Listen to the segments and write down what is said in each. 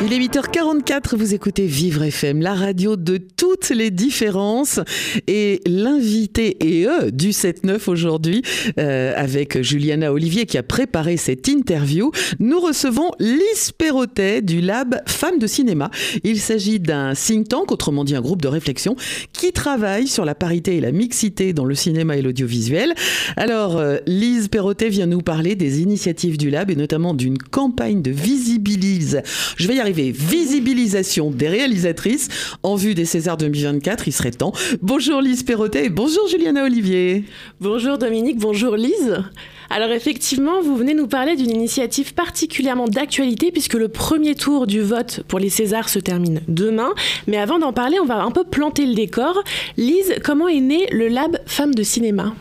Il est 8h44, vous écoutez Vivre FM, la radio de toutes les différences. Et l'invité et eux du 7-9 aujourd'hui, euh, avec Juliana Olivier qui a préparé cette interview, nous recevons Lise Perrotet du Lab Femmes de Cinéma. Il s'agit d'un think tank, autrement dit un groupe de réflexion, qui travaille sur la parité et la mixité dans le cinéma et l'audiovisuel. Alors, euh, Lise Perrotet vient nous parler des initiatives du Lab et notamment d'une campagne de visibilise. Je vais y arriver. Visibilisation des réalisatrices en vue des Césars 2024. Il serait temps. Bonjour Lise Perrotet et bonjour Juliana Olivier. Bonjour Dominique, bonjour Lise. Alors effectivement, vous venez nous parler d'une initiative particulièrement d'actualité puisque le premier tour du vote pour les Césars se termine demain. Mais avant d'en parler, on va un peu planter le décor. Lise, comment est né le Lab Femmes de Cinéma?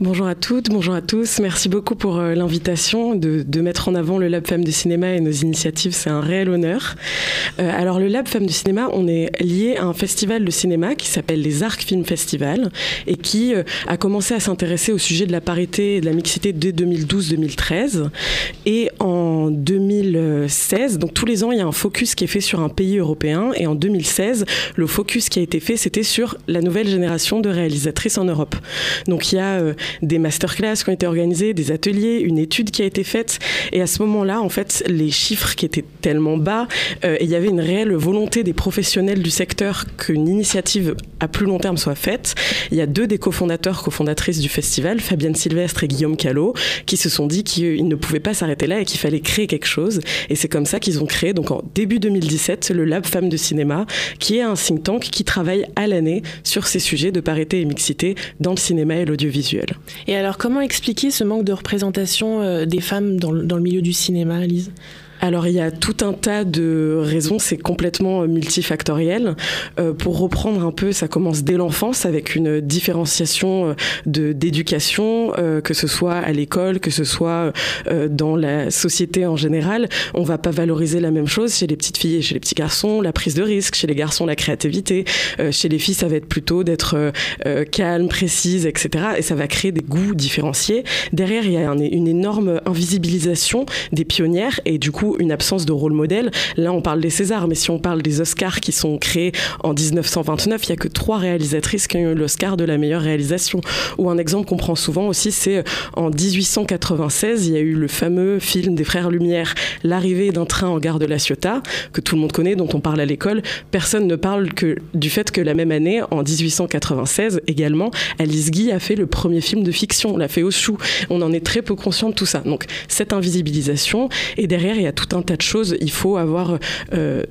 Bonjour à toutes, bonjour à tous. Merci beaucoup pour euh, l'invitation de, mettre en avant le Lab Femmes du Cinéma et nos initiatives. C'est un réel honneur. Euh, alors, le Lab Femmes du Cinéma, on est lié à un festival de cinéma qui s'appelle les Arcs Film Festival et qui euh, a commencé à s'intéresser au sujet de la parité et de la mixité dès 2012-2013. Et en 2016, donc tous les ans, il y a un focus qui est fait sur un pays européen. Et en 2016, le focus qui a été fait, c'était sur la nouvelle génération de réalisatrices en Europe. Donc, il y a des masterclass qui ont été organisées, des ateliers, une étude qui a été faite. Et à ce moment-là, en fait, les chiffres qui étaient tellement bas, euh, il y avait une réelle volonté des professionnels du secteur qu'une initiative à plus long terme soit faite. Il y a deux des cofondateurs, cofondatrices du festival, Fabienne Sylvestre et Guillaume Callot, qui se sont dit qu'ils ne pouvaient pas s'arrêter là et qu'il fallait créer quelque chose. Et c'est comme ça qu'ils ont créé, donc en début 2017, le Lab Femmes de Cinéma, qui est un think tank qui travaille à l'année sur ces sujets de parité et mixité dans le cinéma et l'audiovisuel. Et alors, comment expliquer ce manque de représentation euh, des femmes dans le, dans le milieu du cinéma, Lise? Alors il y a tout un tas de raisons, c'est complètement multifactoriel. Euh, pour reprendre un peu, ça commence dès l'enfance avec une différenciation euh, de d'éducation, euh, que ce soit à l'école, que ce soit euh, dans la société en général. On va pas valoriser la même chose chez les petites filles et chez les petits garçons, la prise de risque, chez les garçons la créativité, euh, chez les filles ça va être plutôt d'être calme, précise, etc. Et ça va créer des goûts différenciés. Derrière il y a un, une énorme invisibilisation des pionnières et du coup une absence de rôle modèle. Là, on parle des Césars, mais si on parle des Oscars qui sont créés en 1929, il n'y a que trois réalisatrices qui ont eu l'Oscar de la meilleure réalisation. Ou un exemple qu'on prend souvent aussi, c'est en 1896, il y a eu le fameux film des Frères Lumière, L'arrivée d'un train en gare de La Ciotat, que tout le monde connaît, dont on parle à l'école. Personne ne parle que du fait que la même année, en 1896 également, Alice Guy a fait le premier film de fiction, l'a fait au chou. On en est très peu conscient de tout ça. Donc cette invisibilisation, et derrière, il y a tout un tas de choses. Il faut avoir euh,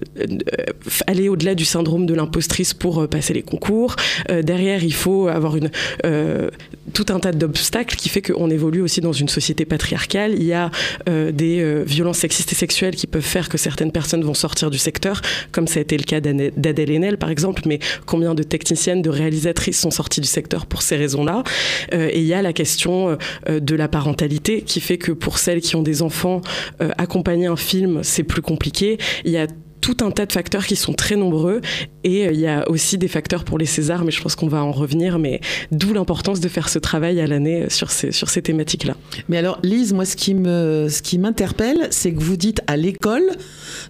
aller au-delà du syndrome de l'impostrice pour euh, passer les concours. Euh, derrière, il faut avoir une euh, tout un tas d'obstacles qui fait qu'on évolue aussi dans une société patriarcale. Il y a euh, des euh, violences sexistes et sexuelles qui peuvent faire que certaines personnes vont sortir du secteur, comme ça a été le cas d'Adèle Haenel par exemple, mais combien de techniciennes, de réalisatrices sont sorties du secteur pour ces raisons-là? Euh, et il y a la question euh, de la parentalité qui fait que pour celles qui ont des enfants, euh, accompagner film, c'est plus compliqué. Il y a tout un tas de facteurs qui sont très nombreux et il y a aussi des facteurs pour les Césars, mais je pense qu'on va en revenir. Mais d'où l'importance de faire ce travail à l'année sur ces, sur ces thématiques-là. Mais alors, Lise, moi, ce qui me, ce qui m'interpelle, c'est que vous dites à l'école,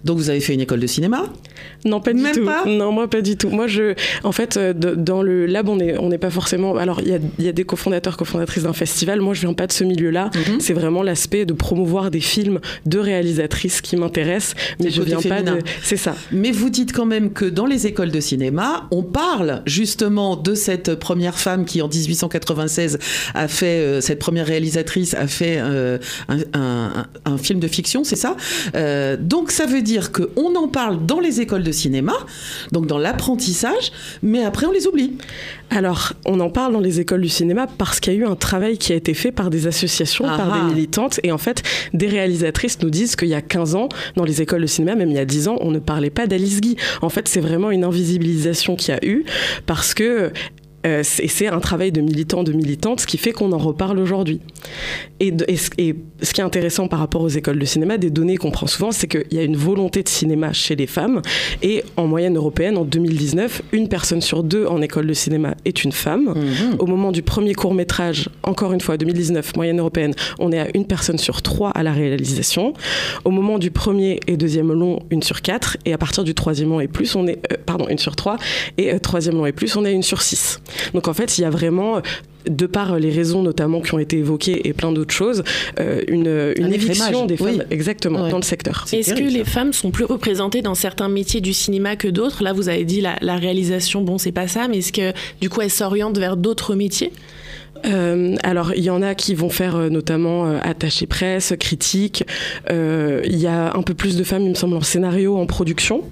donc vous avez fait une école de cinéma? Non, pas du Même tout. pas? Non, moi pas du tout. Moi, je, en fait, euh, dans le lab, on n'est on n'est pas forcément. Alors, il y a, y a des cofondateurs, cofondatrices d'un festival. Moi, je viens pas de ce milieu-là. Mhm. C'est vraiment l'aspect de promouvoir des films de réalisatrices qui m'intéresse, mais je viens pas féminin. de. C'est ça. Mais vous dites quand même que dans les écoles de cinéma, on parle justement de cette première femme qui, en 1896, a fait, euh, cette première réalisatrice a fait euh, un, un- un film de fiction, c'est ça? Euh, Donc ça veut dire qu'on en parle dans les écoles de cinéma, donc dans l'apprentissage, mais après on les oublie. Alors, on en parle dans les écoles du cinéma parce qu'il y a eu un travail qui a été fait par des associations, Ah par ah. des militantes. Et en fait, des réalisatrices nous disent qu'il y a 15 ans, dans les écoles de cinéma, même il y a 10 ans, on ne parlait pas d'Alice Guy. En fait, c'est vraiment une invisibilisation qu'il y a eu parce que et c'est un travail de militant, de militante, ce qui fait qu'on en reparle aujourd'hui. Et, et, et, ce qui est intéressant par rapport aux écoles de cinéma, des données qu'on prend souvent, c'est qu'il y a une volonté de cinéma chez les femmes. Et en moyenne européenne, en 2019, une personne sur deux en école de cinéma est une femme. Mmh. Au moment du premier court métrage, encore une fois, 2019, moyenne européenne, on est à une personne sur trois à la réalisation. Au moment du premier et deuxième long, une sur quatre. Et à partir du troisième long et plus, on est, euh, pardon, une sur trois. Et euh, troisième long et plus, on est une sur six. Donc en fait, il y a vraiment de par les raisons notamment qui ont été évoquées et plein d'autres choses, euh, une, une éviction des femmes oui. exactement ouais. dans le secteur. Est-ce que les femmes sont plus représentées dans certains métiers du cinéma que d'autres? Là, vous avez dit la, la réalisation, bon, c'est pas ça, mais est-ce que du coup, elles s'orientent vers d'autres métiers? Euh, alors, il y en a qui vont faire euh, notamment euh, attaché presse, critique. Euh, il y a un peu plus de femmes, il me semble, en scénario, en production.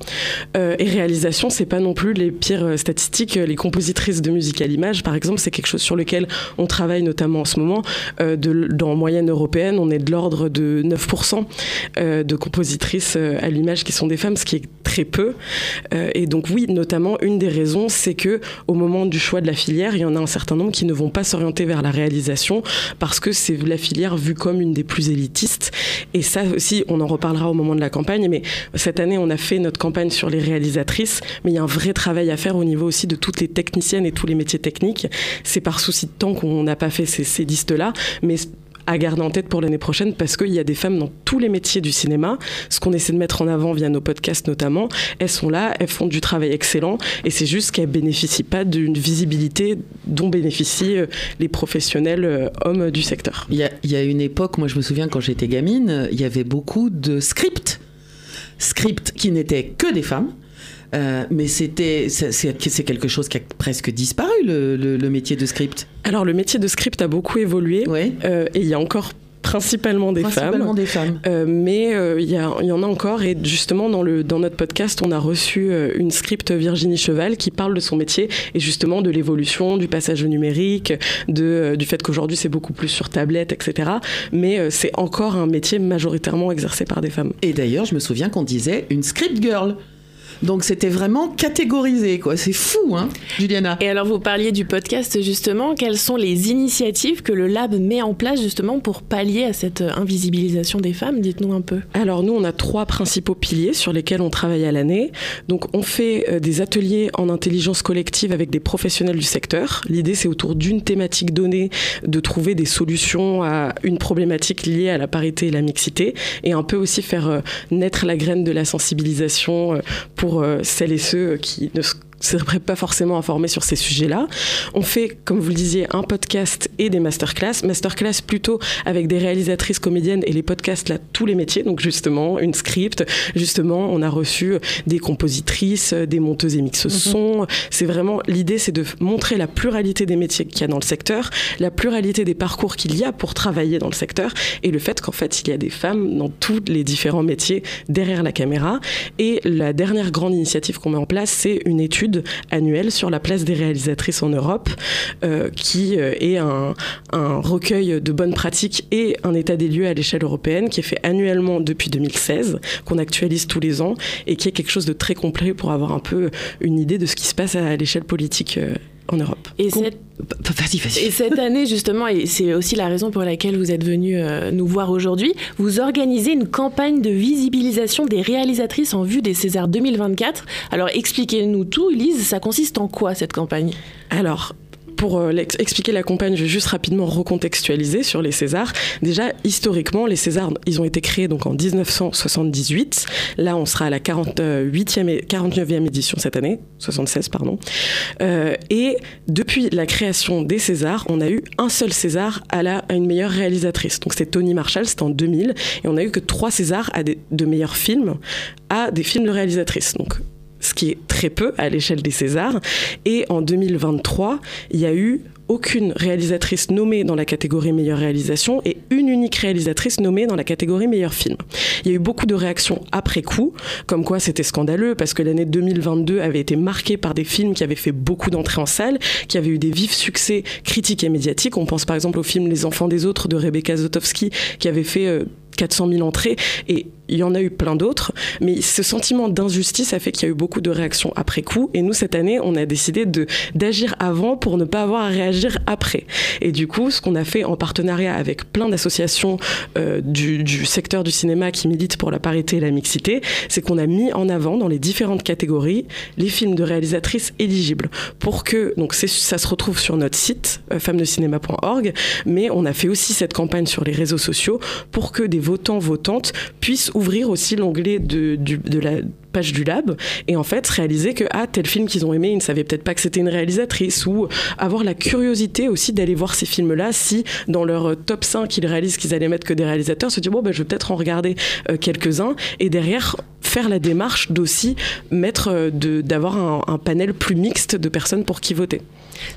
Et réalisation, c'est pas non plus les pires statistiques. Les compositrices de musique à l'image, par exemple, c'est quelque chose sur lequel on travaille notamment en ce moment. Dans moyenne européenne, on est de l'ordre de 9% de compositrices à l'image qui sont des femmes, ce qui est très peu. et donc, oui, notamment, une des raisons, c'est que au moment du choix de la filière, il y en a un certain nombre qui ne vont pas s'orienter vers la réalisation parce que c'est la filière vue comme une des plus élitistes. Et ça aussi, on en reparlera au moment de la campagne. Mais cette année, on a fait notre campagne sur les réalisatrices, mais il y a un vrai travail à faire au niveau aussi de toutes les techniciennes et tous les métiers techniques. C'est par souci de temps qu'on n'a pas fait ces, ces listes-là, mais à garder en tête pour l'année prochaine parce qu'il y a des femmes dans tous les métiers du cinéma. Ce qu'on essaie de mettre en avant via nos podcasts notamment, elles sont là, elles font du travail excellent et c'est juste qu'elles bénéficient pas d'une visibilité dont bénéficient euh, les professionnels euh, hommes du secteur. Il y, il y a une époque, moi je me souviens quand j'étais gamine, il y avait beaucoup de scripts. Scripts qui n'étaient que des femmes. Euh, mais c'était c'est quelque chose qui a presque disparu le, le, le, métier de script. Alors le métier de script a beaucoup évolué ouais. euh, et il y a encore principalement des principalement femmes. Des femmes. Euh, mais il euh, y, y, en a encore et justement dans, le, dans notre podcast on a reçu euh, une script Virginie Cheval qui parle de son métier et justement de l'évolution, du passage au numérique, de, euh, du fait qu'aujourd'hui c'est beaucoup plus sur tablette, etc. Mais euh, c'est encore un métier majoritairement exercé par des femmes. Et d'ailleurs je me souviens qu'on disait une script girl. Donc c'était vraiment catégorisé, quoi. C'est fou, hein, Juliana. Et alors vous parliez du podcast justement. Quelles sont les initiatives que le Lab met en place justement pour pallier à cette invisibilisation des femmes? Dites-nous un peu. Alors nous, on a trois principaux piliers sur lesquels on travaille à l'année. Donc on fait euh, des ateliers en intelligence collective avec des professionnels du secteur. L'idée, c'est autour d'une thématique donnée de trouver des solutions à une problématique liée à la parité et la mixité, et un peu aussi faire euh, naître la graine de la sensibilisation euh, pour pour celles et ceux qui ne seraient pas forcément informés sur ces sujets-là. On fait, comme vous le disiez, un podcast et des masterclass. Masterclass plutôt avec des réalisatrices comédiennes et les podcasts là, tous les métiers. Donc justement, une script. Justement, on a reçu des compositrices, des monteuses et mixeuses mm -hmm. son. C'est vraiment, l'idée, c'est de montrer la pluralité des métiers qu'il y a dans le secteur, la pluralité des parcours qu'il y a pour travailler dans le secteur et le fait qu'en fait, il y a des femmes dans tous les différents métiers derrière la caméra. Et la dernière grande initiative qu'on met en place, c'est une étude annuelle sur la place des réalisatrices en Europe, euh, qui euh, est un, un, recueil de bonnes pratiques et un état des lieux à l'échelle européenne qui est fait annuellement depuis 2016, qu'on actualise tous les ans et qui est quelque chose de très complet pour avoir un peu une idée de ce qui se passe à l'échelle politique. En Europe. Et cette... Vas-y, vas-y. Et cette année, justement, et c'est aussi la raison pour laquelle vous êtes venu euh, nous voir aujourd'hui, vous organisez une campagne de visibilisation des réalisatrices en vue des Césars 2024. Alors, expliquez-nous tout, Lise, ça consiste en quoi cette campagne? Alors, pour euh, expliquer la campagne, je vais juste rapidement recontextualiser sur les Césars. Déjà, historiquement, les Césars, ils ont été créés donc en 1978. Là, on sera à la 48e et 49e édition cette année, 76 pardon. Euh, et depuis la création des Césars, on a eu un seul César à, une meilleure réalisatrice. Donc c'est Tony Marshall, c'était en 2000, et on a eu que trois Césars à de meilleurs films à des films de réalisatrices. Donc ce qui est très peu à l'échelle des Césars. Et en 2023, il y a eu aucune réalisatrice nommée dans la catégorie meilleure réalisation et une unique réalisatrice nommée dans la catégorie meilleur film. Il y a eu beaucoup de réactions après coup, comme quoi c'était scandaleux parce que l'année 2022 avait été marquée par des films qui avaient fait beaucoup d'entrées en salle, qui avaient eu des vifs succès critiques et médiatiques. On pense par exemple au film Les enfants des autres de Rebecca Zotowski qui avait fait euh, 400 000 entrées et il y en a eu plein d'autres, mais ce sentiment d'injustice a fait qu'il y a eu beaucoup de réactions après coup. Et nous, cette année, on a décidé d'agir avant pour ne pas avoir à réagir après. Et du coup, ce qu'on a fait en partenariat avec plein d'associations euh, du, secteur du cinéma qui militent pour la parité et la mixité, c'est qu'on a mis en avant dans les différentes catégories les films de réalisatrices éligibles pour que donc ça se retrouve sur notre site euh, femmedecinema.org, mais on a fait aussi cette campagne sur les réseaux sociaux pour que des votants votantes puissent ouvrir aussi l'onglet de, la page du lab et en fait réaliser que ah tel film qu'ils ont aimé ils ne savaient peut-être pas que c'était une réalisatrice ou avoir la curiosité aussi d'aller voir ces films là si dans leur top 5 qu'ils réalisent qu'ils allaient mettre que des réalisateurs se dire bon ben je vais peut-être en regarder euh, quelques-uns et derrière faire la démarche d'aussi mettre euh, de d'avoir un, un panel plus mixte de personnes pour qui voter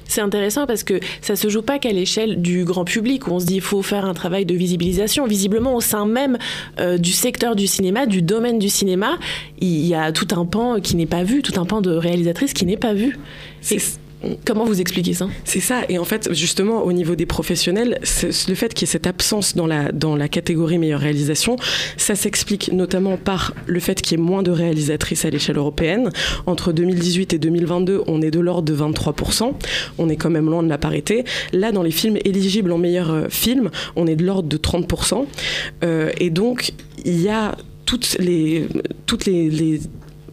C'est intéressant parce que ça se joue pas qu'à l'échelle du grand public où on se dit il faut faire un travail de visibilisation. Visiblement, au sein même euh, du secteur du cinéma, du domaine du cinéma, il y a tout un pan qui n'est pas vu, tout un pan de réalisatrices qui n'est pas vu. Comment vous expliquez ça? C'est ça. Et en fait, justement, au niveau des professionnels, le fait qu'il y ait cette absence dans la, dans la catégorie meilleure réalisation, ça s'explique notamment par le fait qu'il y ait moins de réalisatrices à l'échelle européenne. Entre 2018 et 2022, on est de l'ordre de 23%. On est quand même loin de la parité. Là, dans les films éligibles en meilleur euh, film, on est de l'ordre de 30%. Euh, et donc, il y a toutes les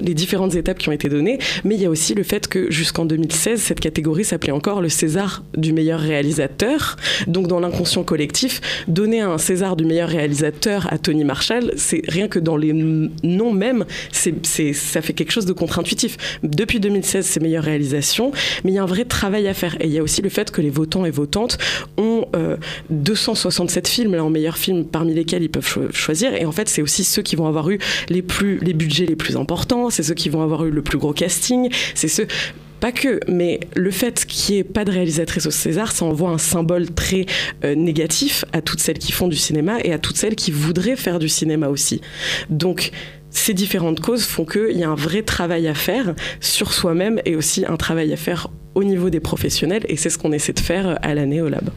les différentes étapes qui ont été données, mais il y a aussi le fait que jusqu'en 2016, cette catégorie s'appelait encore le César du meilleur réalisateur. Donc dans l'inconscient collectif, donner un César du meilleur réalisateur à Tony Marshall, c'est rien que dans les noms même, ça fait quelque chose de contre-intuitif. Depuis 2016, c'est meilleure réalisation, mais il y a un vrai travail à faire. Et il y a aussi le fait que les votants et votantes ont euh, 267 films là en meilleur film parmi lesquels ils peuvent cho- choisir. Et en fait, c'est aussi ceux qui vont avoir eu les plus les budgets les plus importants, c'est ceux qui vont avoir eu le plus gros casting, c'est ceux pas que, mais le fait qu'il n'y ait pas de réalisatrice au César, ça envoie un symbole très euh, négatif à toutes celles qui font du cinéma et à toutes celles qui voudraient faire du cinéma aussi. Donc, ces différentes causes font qu'il y a un vrai travail à faire sur soi-même et aussi un travail à faire au niveau des professionnels et c'est ce qu'on essaie de faire à l'année au lab.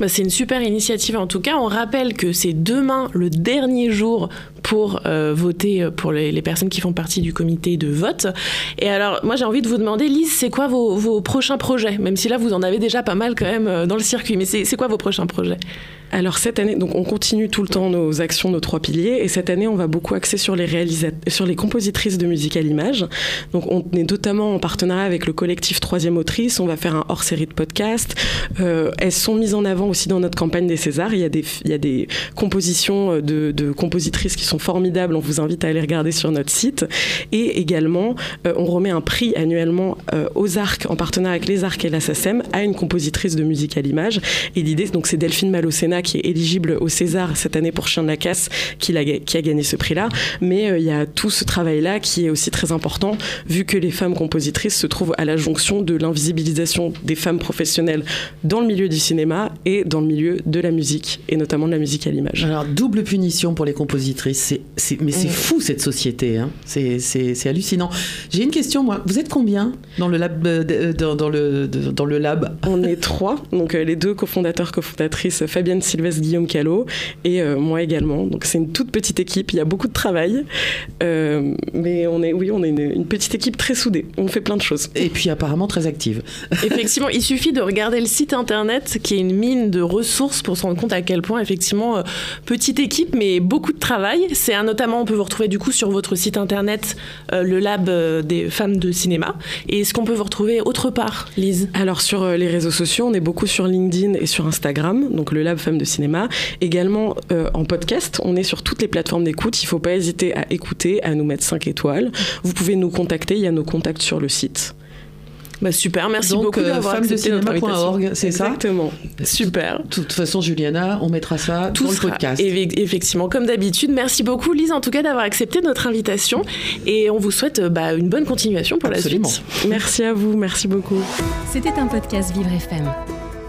Bah, c'est une super initiative en tout cas. On rappelle que c'est demain le dernier jour pour euh, voter pour les, personnes qui font partie du comité de vote. Et alors, moi j'ai envie de vous demander, Lise, c'est quoi vos, vos prochains projets? Même si là vous en avez déjà pas mal quand même euh, dans le circuit, mais c'est quoi vos prochains projets? Alors cette année, donc on continue tout le temps nos actions, nos trois piliers, et cette année on va beaucoup axer sur les sur les compositrices de musique à l'image. Donc on est notamment en partenariat avec le collectif Troisième Autrice. On va faire un hors-série de podcasts. Euh, elles sont mises en avant aussi dans notre campagne des Césars. Il y a des il y a des compositions euh, de, de compositrices qui sont formidables. On vous invite à aller regarder sur notre site. Et également, euh, on remet un prix annuellement aux Arcs en partenariat avec les Arcs et la SACEM à une compositrice de musique à l'image. Et l'idée, donc, c'est Delphine Malocena qui est éligible au César cette année pour Chien de la Casse qui, a gagné ce prix-là. Mais euh, il y a tout ce travail-là qui est aussi très important vu que les femmes compositrices se trouvent à la jonction de l'invisibilisation des femmes professionnelles dans le milieu du cinéma et dans le milieu de la musique et notamment de la musique à l'image. Alors, double punition pour les compositrices. Mais c'est fou cette société. hein. C'est, hallucinant. J'ai une question, moi. Vous êtes combien dans le lab, euh, dans, le, lab On est trois, donc euh, les deux cofondateurs, cofondatrices, Fabienne Sylvestre, Guillaume Callot, et euh, moi également. Donc c'est une toute petite équipe, il y a beaucoup de travail, Euh, mais on est, oui, on est une, une petite équipe très soudée. On fait plein de choses. Et puis apparemment très active. Effectivement, il suffit de regarder le site internet qui est une mine de ressources pour se rendre compte à quel point, effectivement, euh, petite équipe, mais beaucoup de travail. C'est un, notamment, on peut vous retrouver du coup sur votre site internet, euh, le lab euh, des femmes de cinéma. Et est-ce qu'on peut vous retrouver autre part, Lise? Alors sur euh, les réseaux sociaux, on est beaucoup sur LinkedIn et sur Instagram, donc le Lab Femmes de Cinéma. Également euh, en podcast, on est sur toutes les plateformes d'écoute. Il ne faut pas hésiter à écouter, à nous mettre 5 étoiles. Vous pouvez nous contacter, il y a nos contacts sur le site. bah, Super, merci Donc, beaucoup euh, d'avoir accepté notre invitation. femmesdecinéma.org, c'est ça? Exactement. Super. De toute façon, Juliana, on mettra ça Tout dans le podcast. éve- effectivement comme d'habitude. Merci beaucoup Lise en tout cas d'avoir accepté notre invitation et on vous souhaite euh, bah, une bonne continuation pour Absolument. la suite. Merci à vous, merci beaucoup. C'était un podcast Vivre FM.